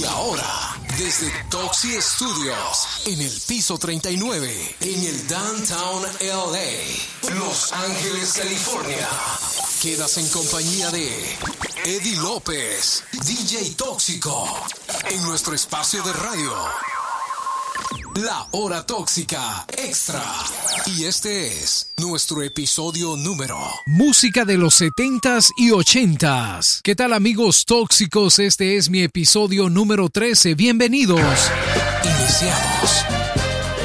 Y ahora, desde Toxi Studios, en el piso 39, en el Downtown LA, Los Ángeles, California. Quedas en compañía de Eddie López, DJ Tóxico, en nuestro espacio de radio. La Hora Tóxica Extra. Y este es nuestro episodio número. Música de los 70s y 80s. ¿Qué tal amigos tóxicos? Este es mi episodio número 13. Bienvenidos. Iniciamos.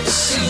5,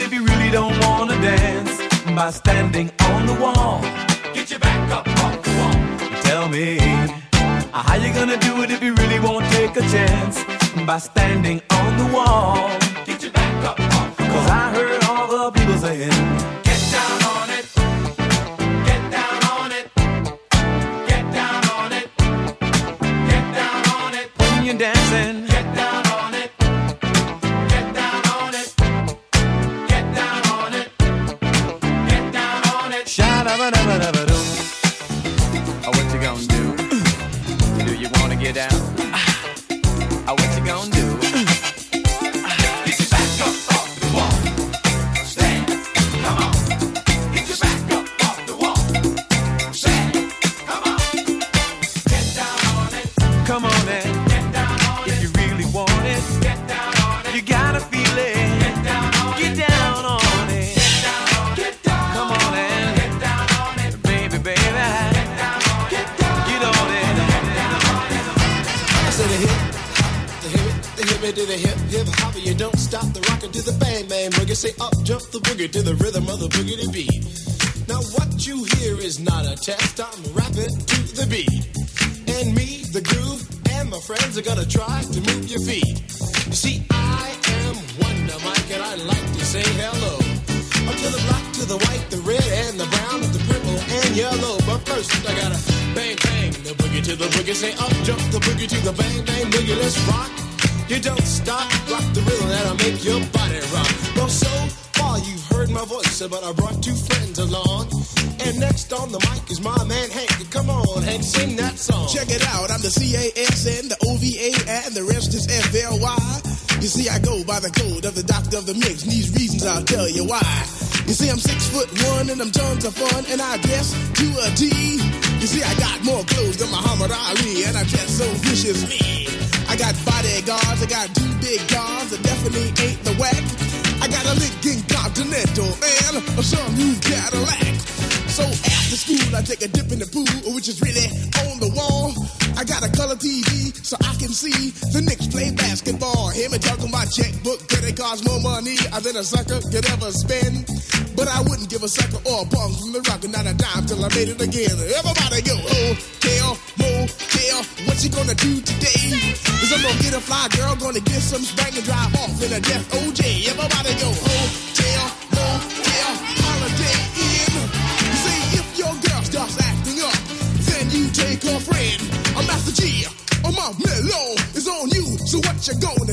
it if you really don't wanna dance by standing on the wall. Get your back up off the wall. Tell me uh, how you gonna do it if you really won't take a chance by standing on the wall. Get your back up off the wall. Cause I heard all the people saying, Get down on it. Get down on it. Get down on it. Get down on it. When you're dancing. boogie to the rhythm of the boogie. but I brought two friends along. And next on the mic is my man Hank. Come on, Hank, sing that song. Check it out. I'm the CASN, the OVA, and the rest is FLY. You see, I go by the code of the doctor of the mix. And these reasons I'll tell you why. You see, I'm six foot one and I'm tons of fun, and I dress to a T. You see, I got more clothes than Muhammad Ali, and I dress so viciously. I got bodyguards, I got two big guns I definitely ain't the whack. I got a Lincoln Continental and a some new Cadillac. So after school, I take a dip in the pool, which is really on the wall. I got a color TV so I can see the Knicks play basketball. Him and talking my checkbook, credit it more money than a sucker could ever spend. But I wouldn't give a sucker or a punk from the rock and not a dime till I made it again. Everybody go, hotel, motel, what you gonna do today? Cause I'm gonna get a fly girl, gonna get some spank and drive off in a death OJ. Everybody go, hotel, motel, Holiday Inn. See, if your girl starts acting up, then you take her friend. I'm Master Gee. Oh, my mellow is on you, so what you do?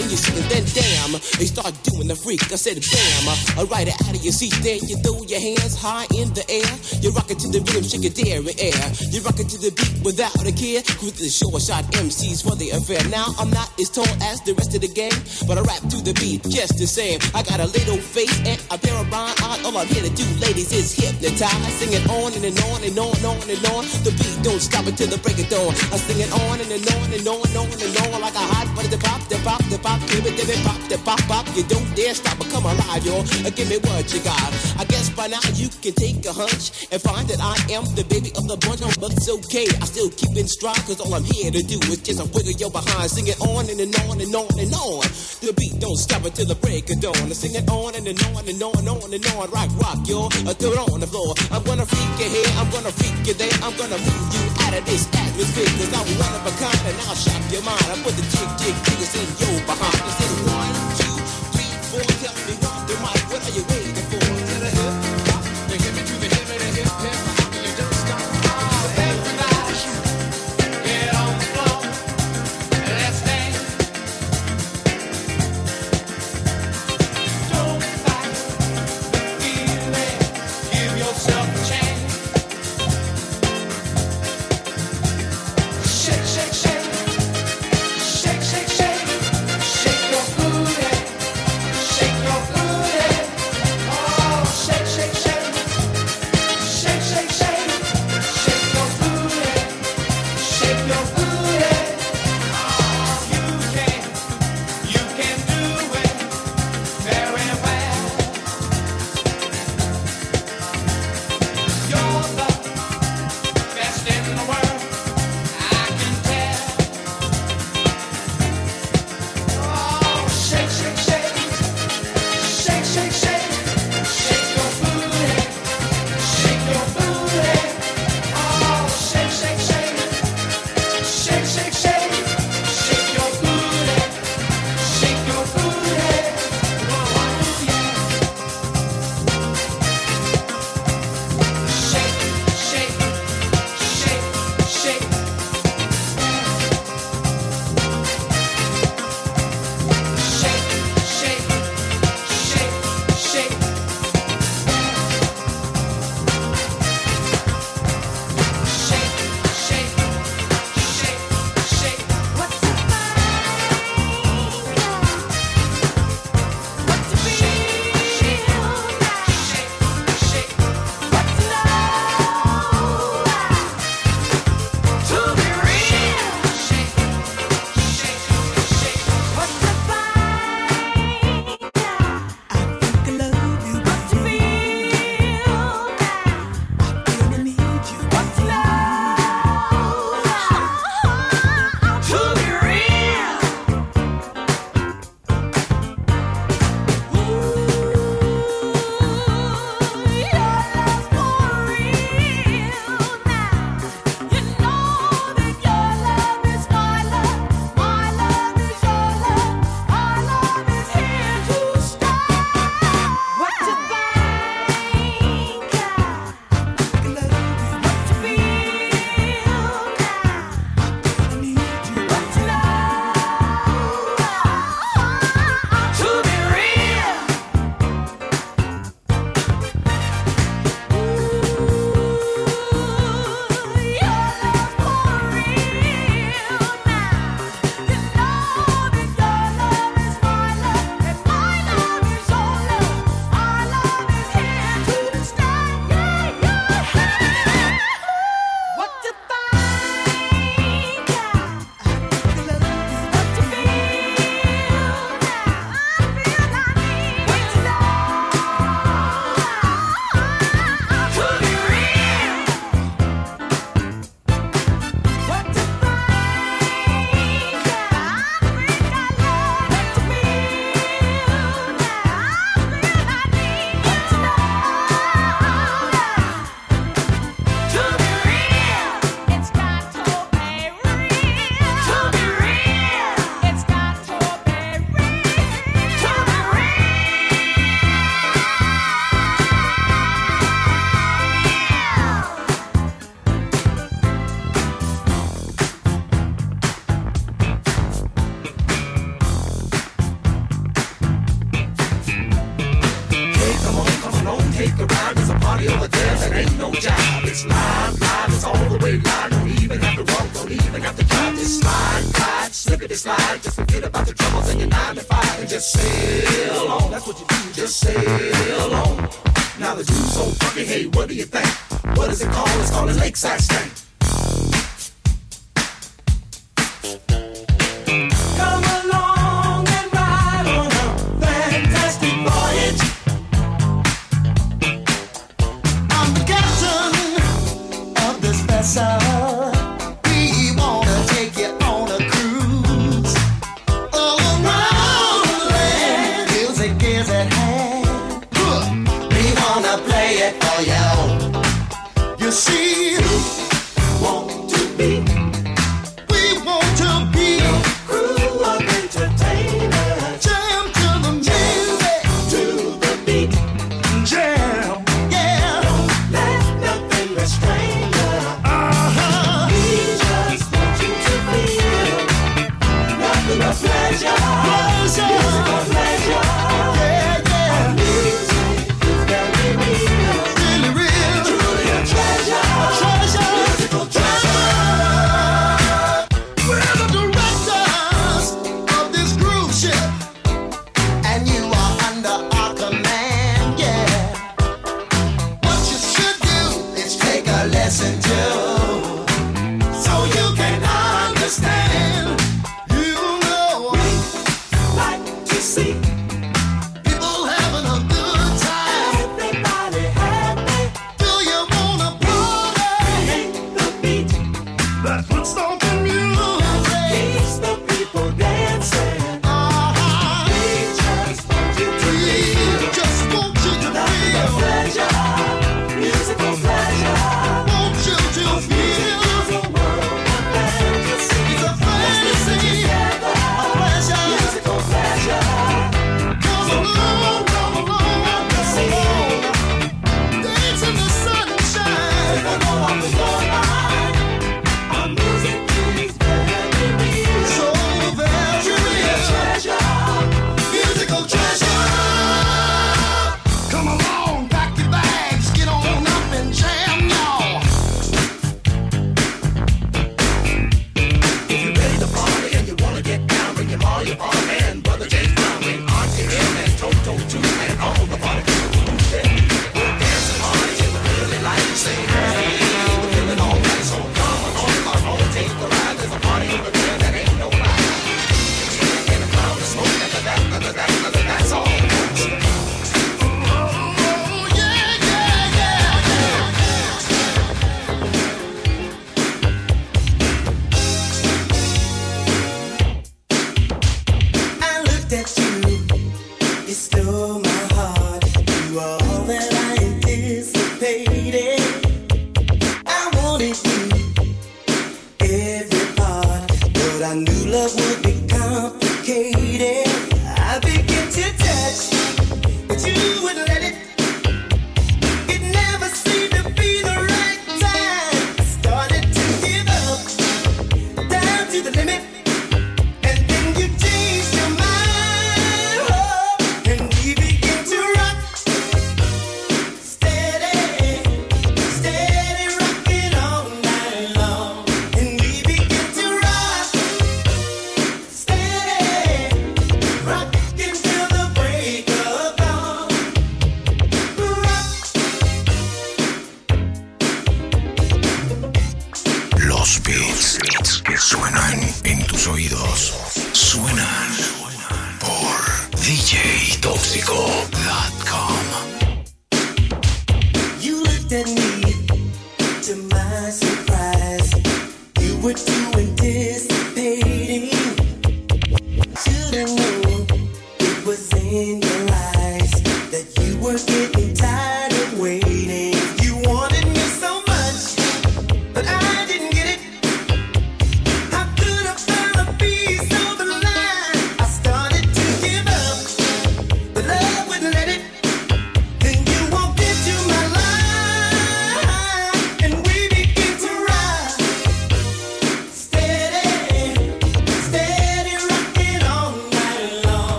and you're sitting. Then damn, they start doing the freak. I said bam, I ride it out of your seat. Then you throw your hands high in the air. You rock it to the rhythm, shake your dairy air. You rock it to the beat without a care. Cruise the short shot MCs for the affair. Now I'm not as tall as the rest of the gang, but I rap to the beat just the same. I got a little face and a pair of rhyme eyes. All I'm here to do, ladies, is hypnotize. Sing it on and, and on and on and on and on. The beat don't stop until the break of dawn. I sing it on and, and on and on and on and on like a hot butter. Pop, the pop, the pop, give it, give it, pop, the pop, pop. You don't dare stop or come alive, y'all. Uh, Give me what you got. I guess by now you can take a hunch and find that I am the baby of the bunch. But it's okay. I still keep in stride, cause all I'm here to do is just a wiggle your behind. Sing it on and, and on and on and on. The beat don't stop until the break of dawn. I sing it on and, and on and on and on and on. Rock, rock, y'all. Uh, throw it on the floor. I'm gonna freak you here, I'm gonna freak you there. I'm gonna move you out of this atmosphere, cause I'm one of a kind and I'll shock your mind. I put the jig, jig, jiggers in your behind. I you think? What is it called? It's called a lakeside stank.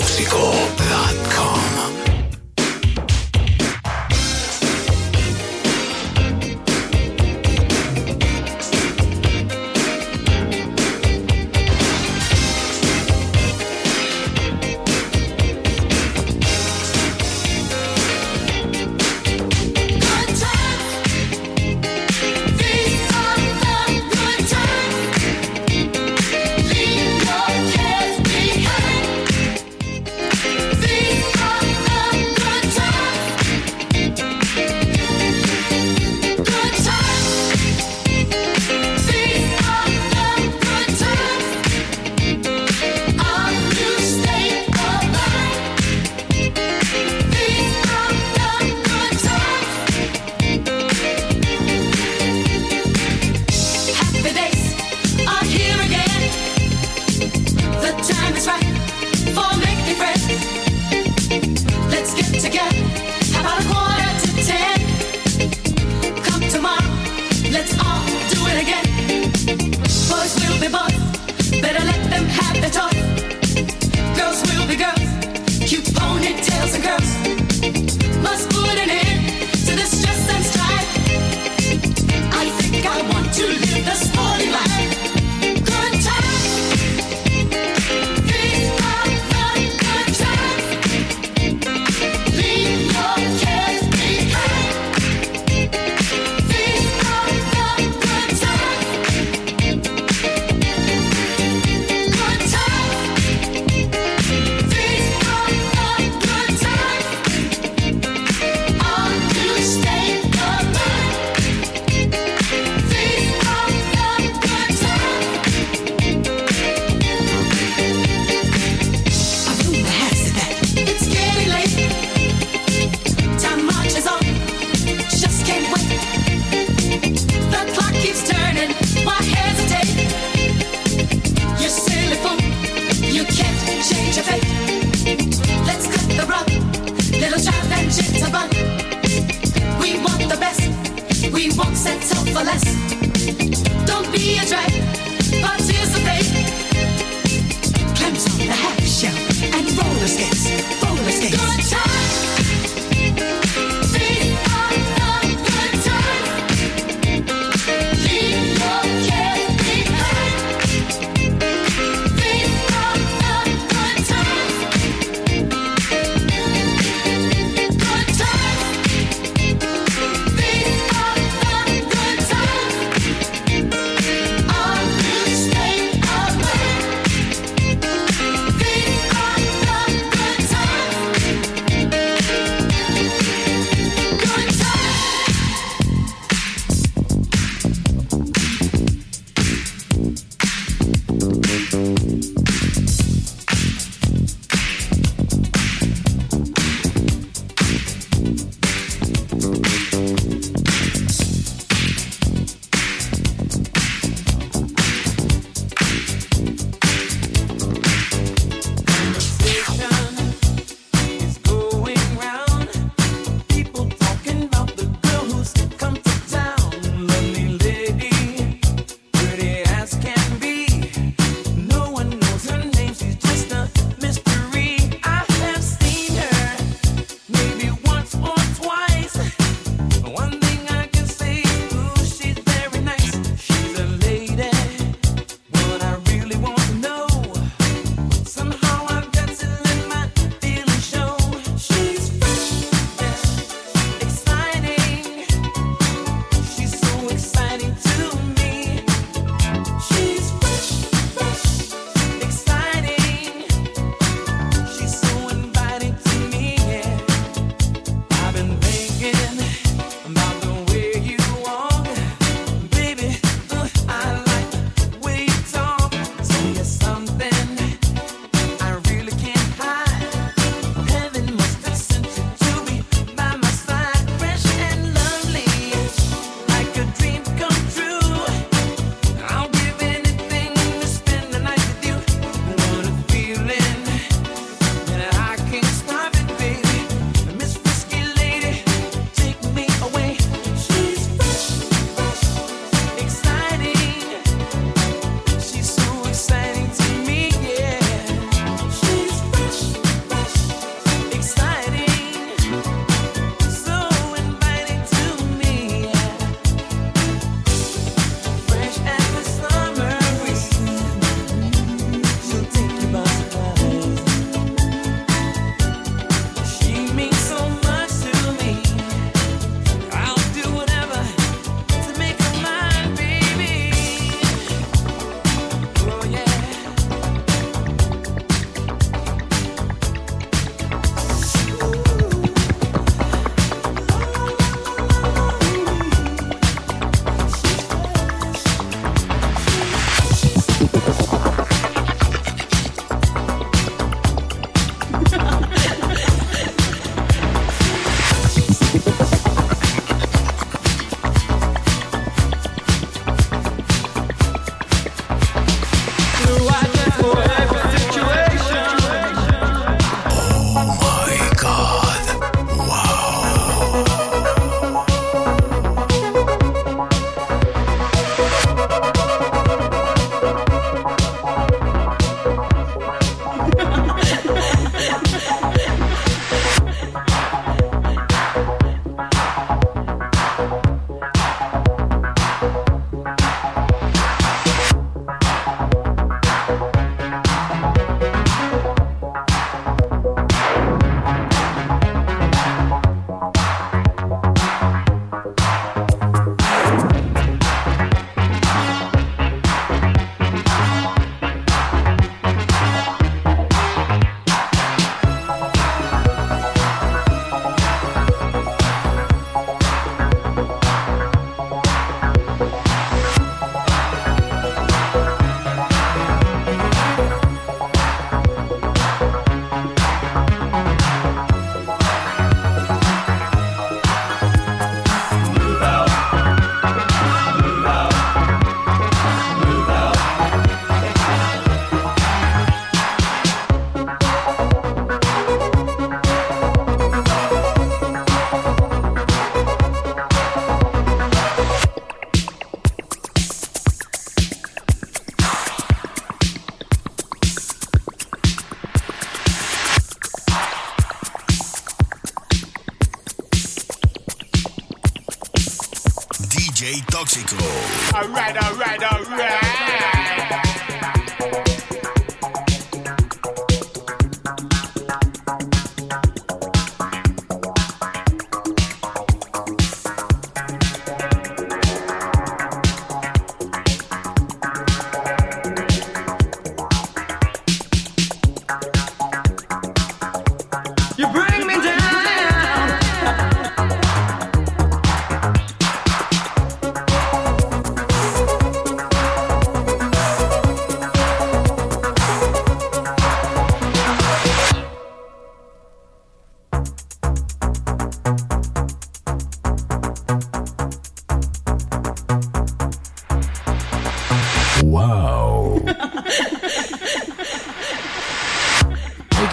Tóxico.com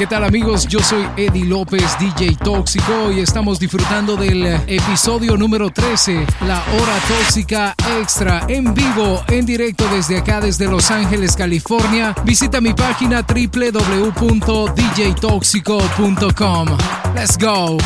¿Qué tal amigos? Yo soy Eddie López, DJ Tóxico, y estamos disfrutando del episodio número 13, la hora tóxica extra, en vivo, en directo desde acá, desde Los Ángeles, California. Visita mi página www.djtoxico.com. Let's go.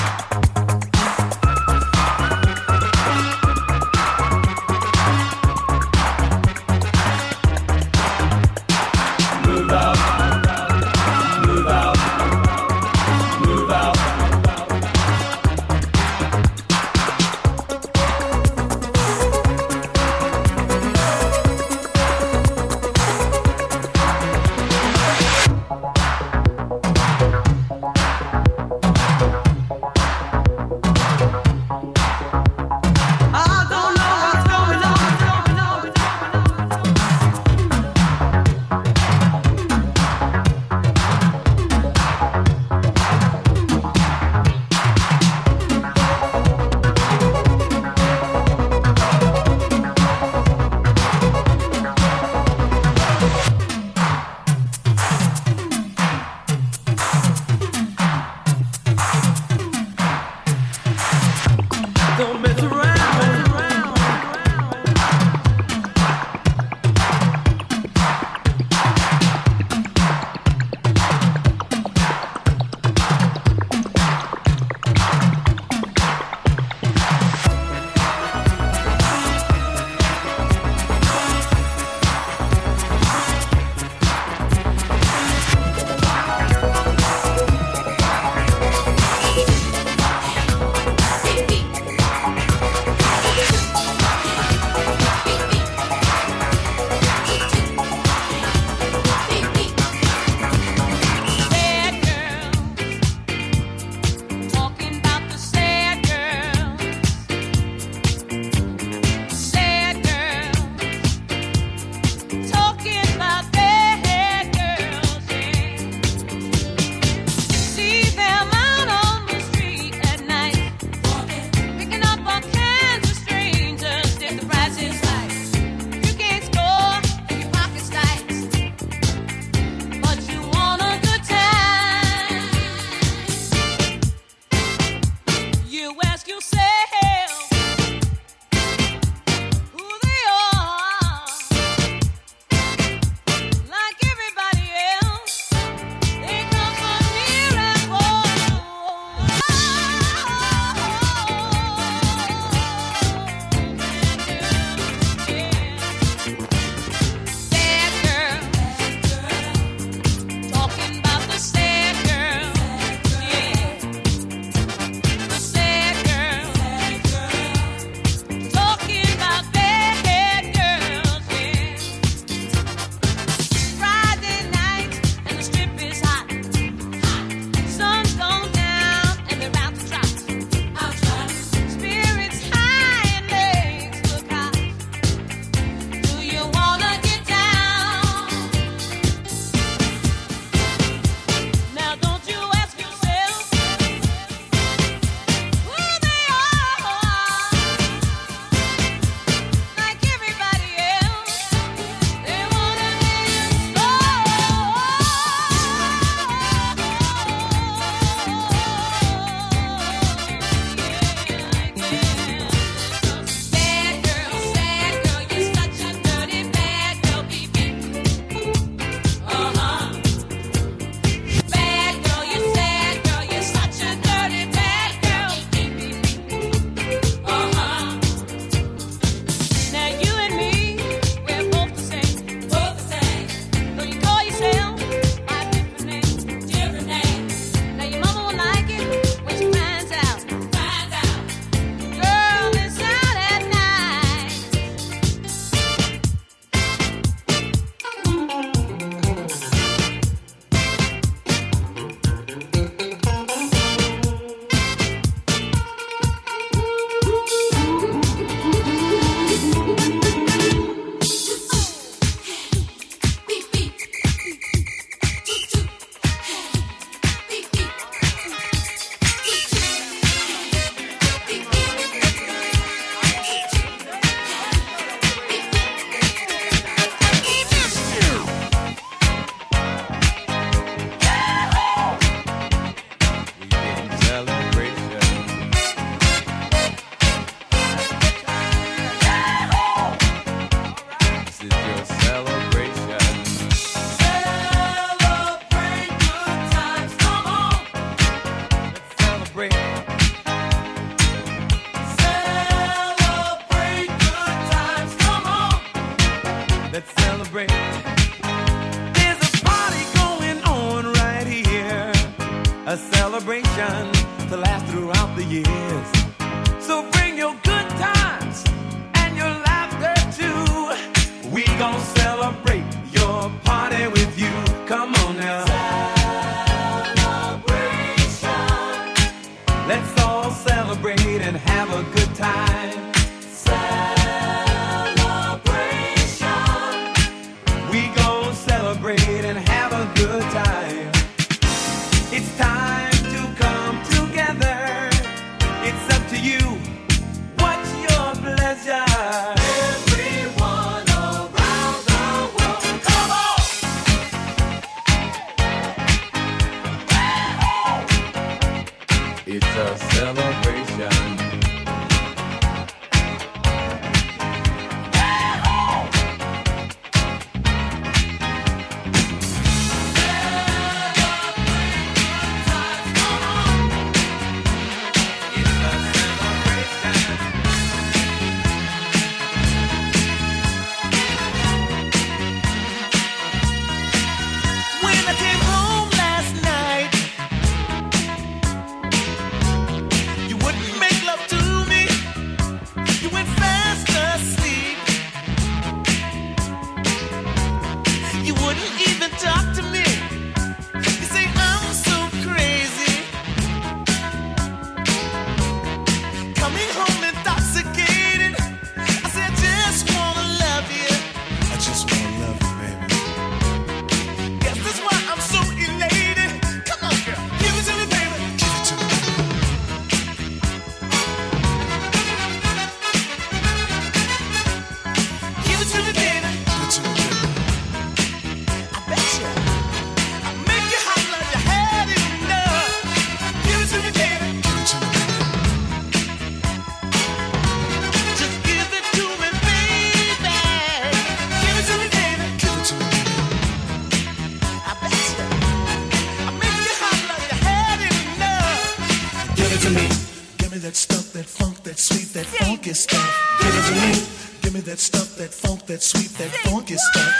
funky stuff. Give it to me. Give me that stuff, that funk, that sweet, that funky stuff.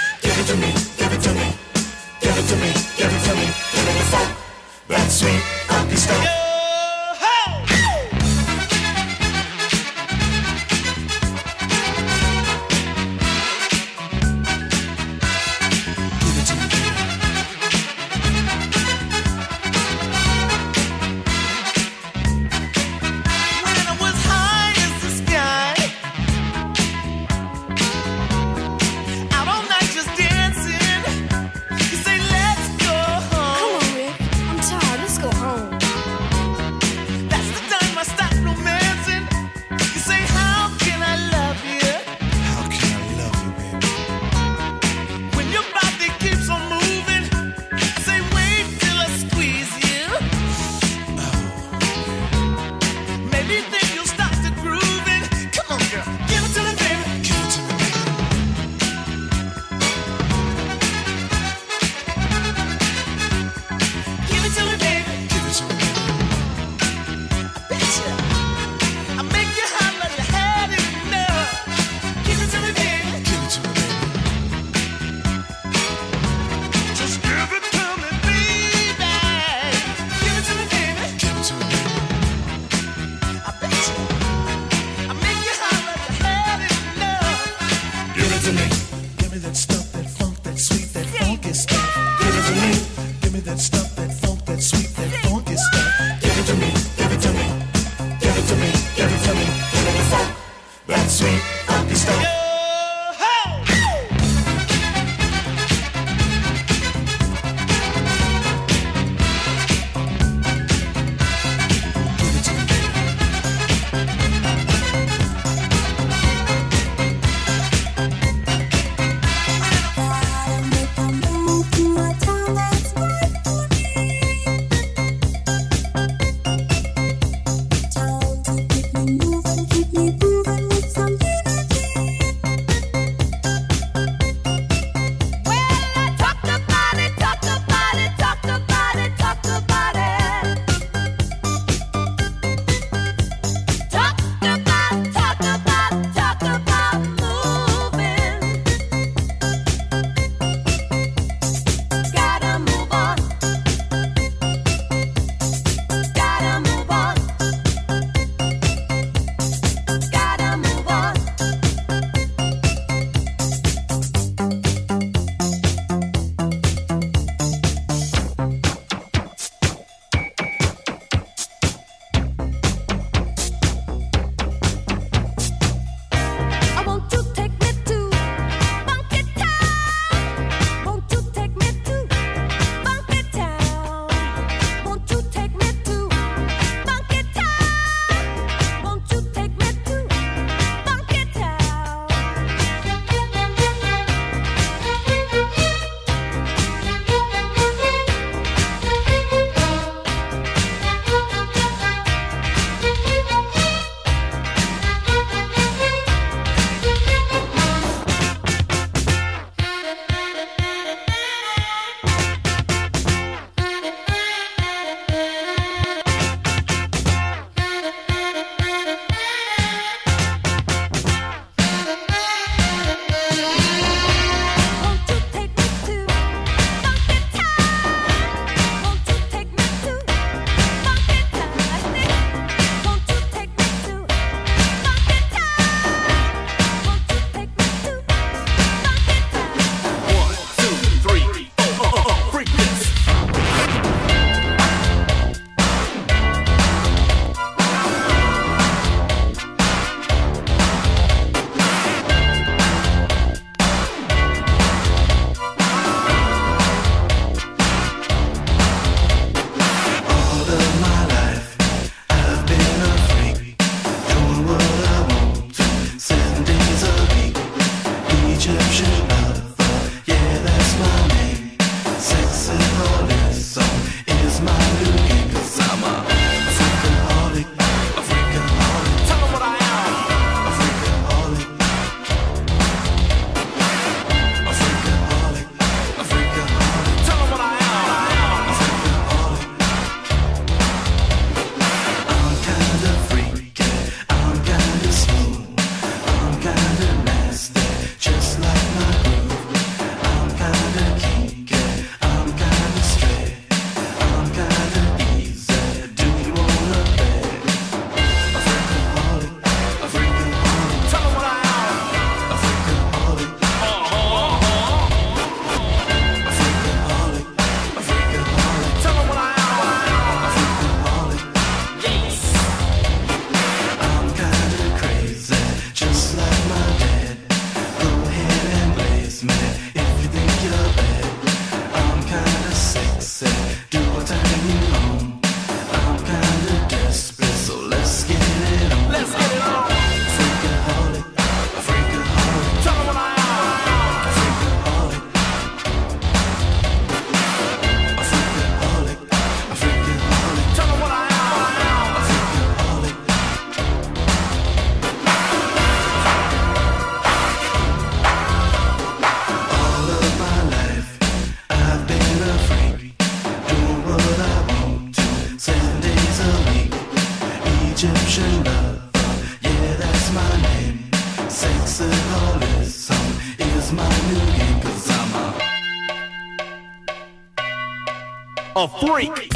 Freak.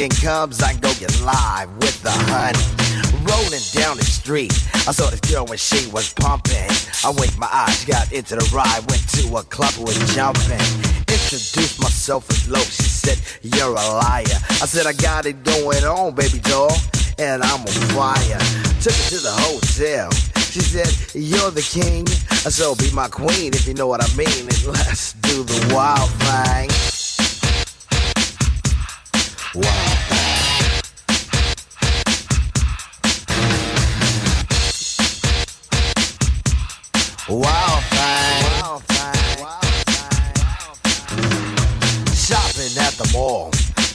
When comes, I go get live with the honey. Rolling down the street, I saw this girl when she was pumping. I winked my eyes, got into the ride, went to a club, was jumping. Introduced myself as Loc, she said, You're a liar. I said, I got it going on, baby doll, and I'm on fire. Took her to the hotel. She said, You're the king, I so be my queen if you know what I mean. And let's do the wild thing. Wild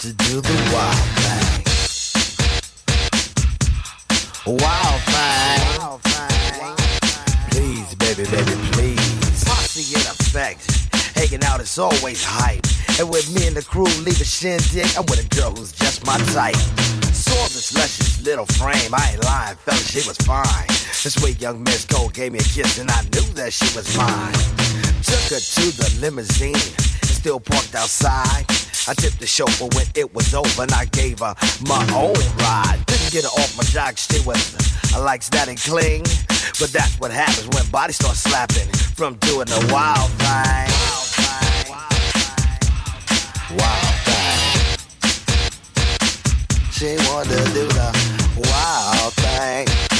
to do the wild thing. Wild thing. Wild thing. Please, baby, baby, please. Posse in effect. Hanging out is always hype. And with me and the crew leave a shindig, I'm with a girl who's just my type. Saw this luscious little frame, I ain't lying, fella, she was fine. This sweet young Miss Gold gave me a kiss and I knew that she was mine. Took her to the limousine, still parked outside. I tipped the chauffeur when it was over and I gave her my own ride. Didn't get her off my jock, she was I likes that and cling. But that's what happens when bodies start slapping from doing the wild thing. Wild thing. She wanted to do the wild thing.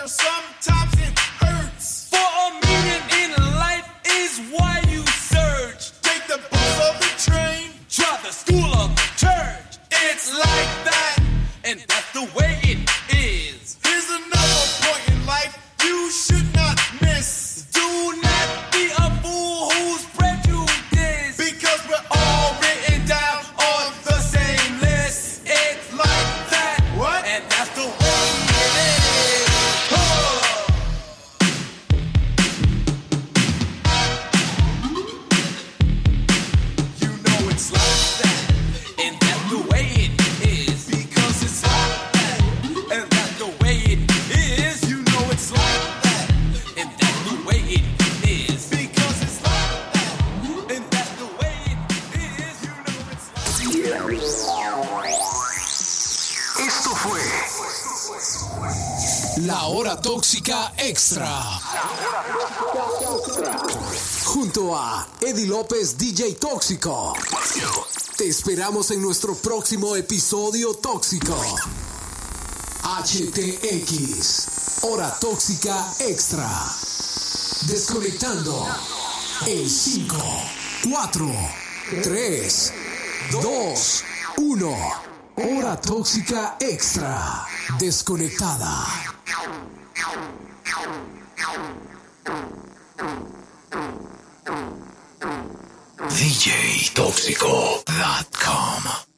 Failure, sometimes Tóxico. Te esperamos en nuestro próximo episodio tóxico. HTX. Hora Tóxica Extra. Desconectando. En 5, 4, 3, 2, 1. Hora Tóxica Extra. Desconectada. DJToxico.com